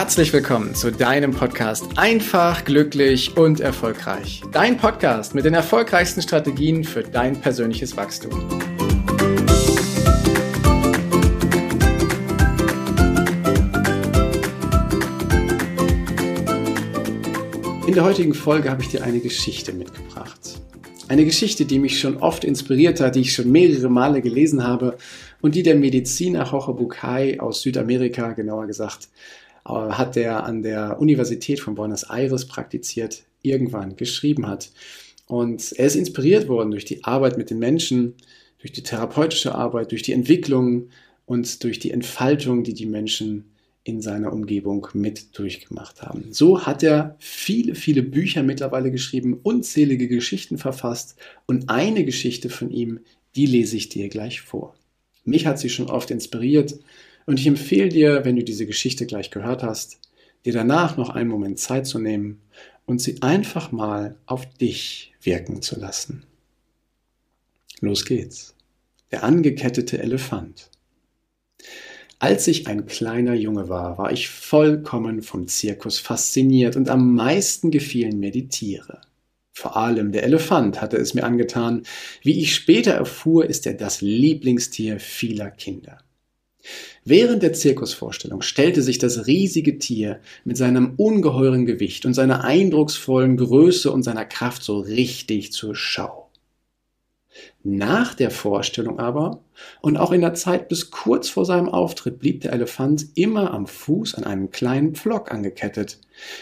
Herzlich willkommen zu deinem Podcast Einfach, glücklich und erfolgreich. Dein Podcast mit den erfolgreichsten Strategien für dein persönliches Wachstum. In der heutigen Folge habe ich dir eine Geschichte mitgebracht. Eine Geschichte, die mich schon oft inspiriert hat, die ich schon mehrere Male gelesen habe und die der Mediziner Jorge Bucay aus Südamerika, genauer gesagt, hat der an der Universität von Buenos Aires praktiziert, irgendwann geschrieben hat. Und er ist inspiriert worden durch die Arbeit mit den Menschen, durch die therapeutische Arbeit, durch die Entwicklung und durch die Entfaltung, die die Menschen in seiner Umgebung mit durchgemacht haben. So hat er viele, viele Bücher mittlerweile geschrieben, unzählige Geschichten verfasst und eine Geschichte von ihm, die lese ich dir gleich vor. Mich hat sie schon oft inspiriert und ich empfehle dir, wenn du diese Geschichte gleich gehört hast, dir danach noch einen Moment Zeit zu nehmen und sie einfach mal auf dich wirken zu lassen. Los geht's. Der angekettete Elefant. Als ich ein kleiner Junge war, war ich vollkommen vom Zirkus fasziniert und am meisten gefielen mir die Tiere. Vor allem der Elefant hatte es mir angetan. Wie ich später erfuhr, ist er das Lieblingstier vieler Kinder. Während der Zirkusvorstellung stellte sich das riesige Tier mit seinem ungeheuren Gewicht und seiner eindrucksvollen Größe und seiner Kraft so richtig zur Schau. Nach der Vorstellung aber und auch in der Zeit bis kurz vor seinem Auftritt blieb der Elefant immer am Fuß an einem kleinen Pflock angekettet.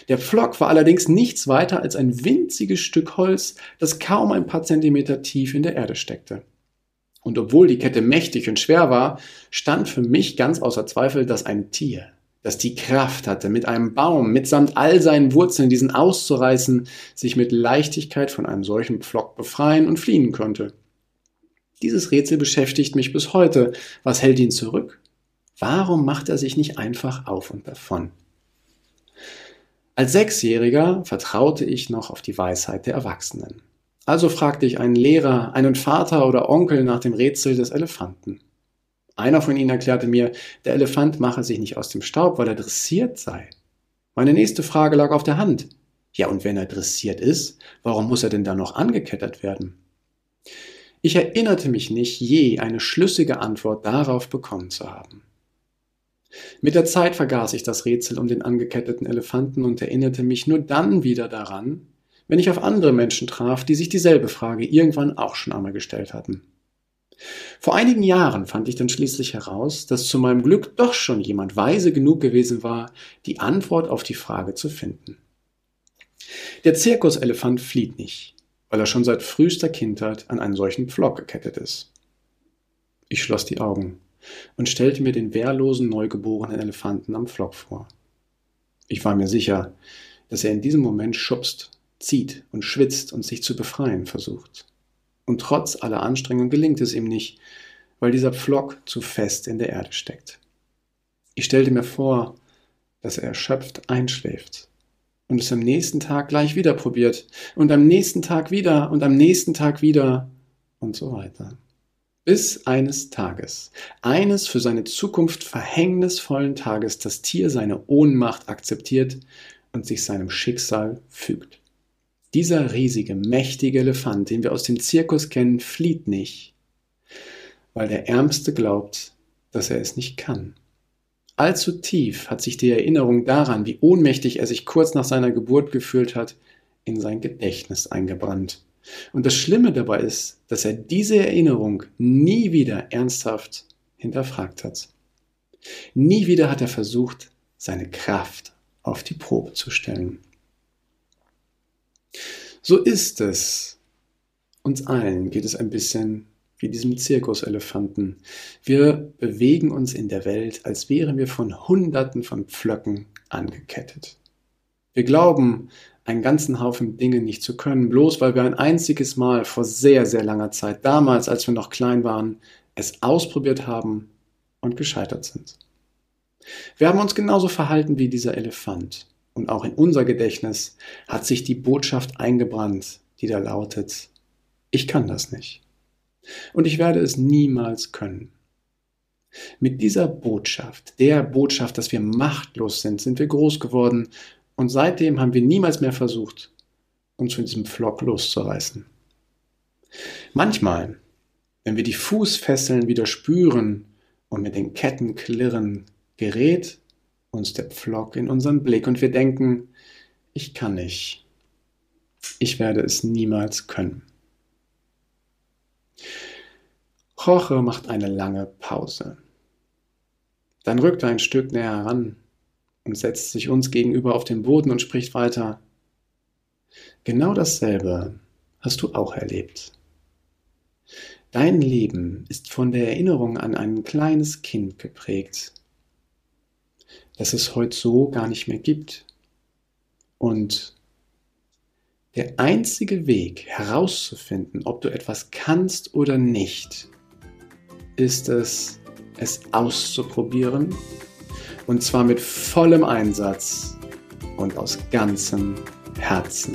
Der Pflock war allerdings nichts weiter als ein winziges Stück Holz, das kaum ein paar Zentimeter tief in der Erde steckte. Und obwohl die Kette mächtig und schwer war, stand für mich ganz außer Zweifel, dass ein Tier, das die Kraft hatte, mit einem Baum, mitsamt all seinen Wurzeln diesen auszureißen, sich mit Leichtigkeit von einem solchen Pflock befreien und fliehen konnte. Dieses Rätsel beschäftigt mich bis heute. Was hält ihn zurück? Warum macht er sich nicht einfach auf und davon? Als Sechsjähriger vertraute ich noch auf die Weisheit der Erwachsenen. Also fragte ich einen Lehrer, einen Vater oder Onkel nach dem Rätsel des Elefanten. Einer von ihnen erklärte mir, der Elefant mache sich nicht aus dem Staub, weil er dressiert sei. Meine nächste Frage lag auf der Hand. Ja, und wenn er dressiert ist, warum muss er denn da noch angekettert werden? Ich erinnerte mich nicht, je eine schlüssige Antwort darauf bekommen zu haben. Mit der Zeit vergaß ich das Rätsel um den angeketteten Elefanten und erinnerte mich nur dann wieder daran, wenn ich auf andere Menschen traf, die sich dieselbe Frage irgendwann auch schon einmal gestellt hatten. Vor einigen Jahren fand ich dann schließlich heraus, dass zu meinem Glück doch schon jemand weise genug gewesen war, die Antwort auf die Frage zu finden. Der Zirkuselefant flieht nicht weil er schon seit frühester Kindheit an einen solchen Pflock gekettet ist. Ich schloss die Augen und stellte mir den wehrlosen, neugeborenen Elefanten am Pflock vor. Ich war mir sicher, dass er in diesem Moment schubst, zieht und schwitzt und sich zu befreien versucht. Und trotz aller Anstrengung gelingt es ihm nicht, weil dieser Pflock zu fest in der Erde steckt. Ich stellte mir vor, dass er erschöpft einschläft und es am nächsten Tag gleich wieder probiert und am nächsten Tag wieder und am nächsten Tag wieder und so weiter. Bis eines Tages, eines für seine Zukunft verhängnisvollen Tages, das Tier seine Ohnmacht akzeptiert und sich seinem Schicksal fügt. Dieser riesige, mächtige Elefant, den wir aus dem Zirkus kennen, flieht nicht, weil der Ärmste glaubt, dass er es nicht kann. Allzu tief hat sich die Erinnerung daran, wie ohnmächtig er sich kurz nach seiner Geburt gefühlt hat, in sein Gedächtnis eingebrannt. Und das Schlimme dabei ist, dass er diese Erinnerung nie wieder ernsthaft hinterfragt hat. Nie wieder hat er versucht, seine Kraft auf die Probe zu stellen. So ist es. Uns allen geht es ein bisschen wie diesem Zirkuselefanten. Wir bewegen uns in der Welt, als wären wir von Hunderten von Pflöcken angekettet. Wir glauben, einen ganzen Haufen Dinge nicht zu können, bloß weil wir ein einziges Mal vor sehr, sehr langer Zeit, damals, als wir noch klein waren, es ausprobiert haben und gescheitert sind. Wir haben uns genauso verhalten wie dieser Elefant. Und auch in unser Gedächtnis hat sich die Botschaft eingebrannt, die da lautet, ich kann das nicht. Und ich werde es niemals können. Mit dieser Botschaft, der Botschaft, dass wir machtlos sind, sind wir groß geworden und seitdem haben wir niemals mehr versucht, uns von diesem Flock loszureißen. Manchmal, wenn wir die Fußfesseln wieder spüren und mit den Ketten klirren, gerät uns der Pflock in unseren Blick und wir denken, ich kann nicht. Ich werde es niemals können. Jorge macht eine lange Pause. Dann rückt er ein Stück näher heran und setzt sich uns gegenüber auf den Boden und spricht weiter. Genau dasselbe hast du auch erlebt. Dein Leben ist von der Erinnerung an ein kleines Kind geprägt, das es heute so gar nicht mehr gibt. Und der einzige Weg herauszufinden, ob du etwas kannst oder nicht, ist es, es auszuprobieren und zwar mit vollem Einsatz und aus ganzem Herzen.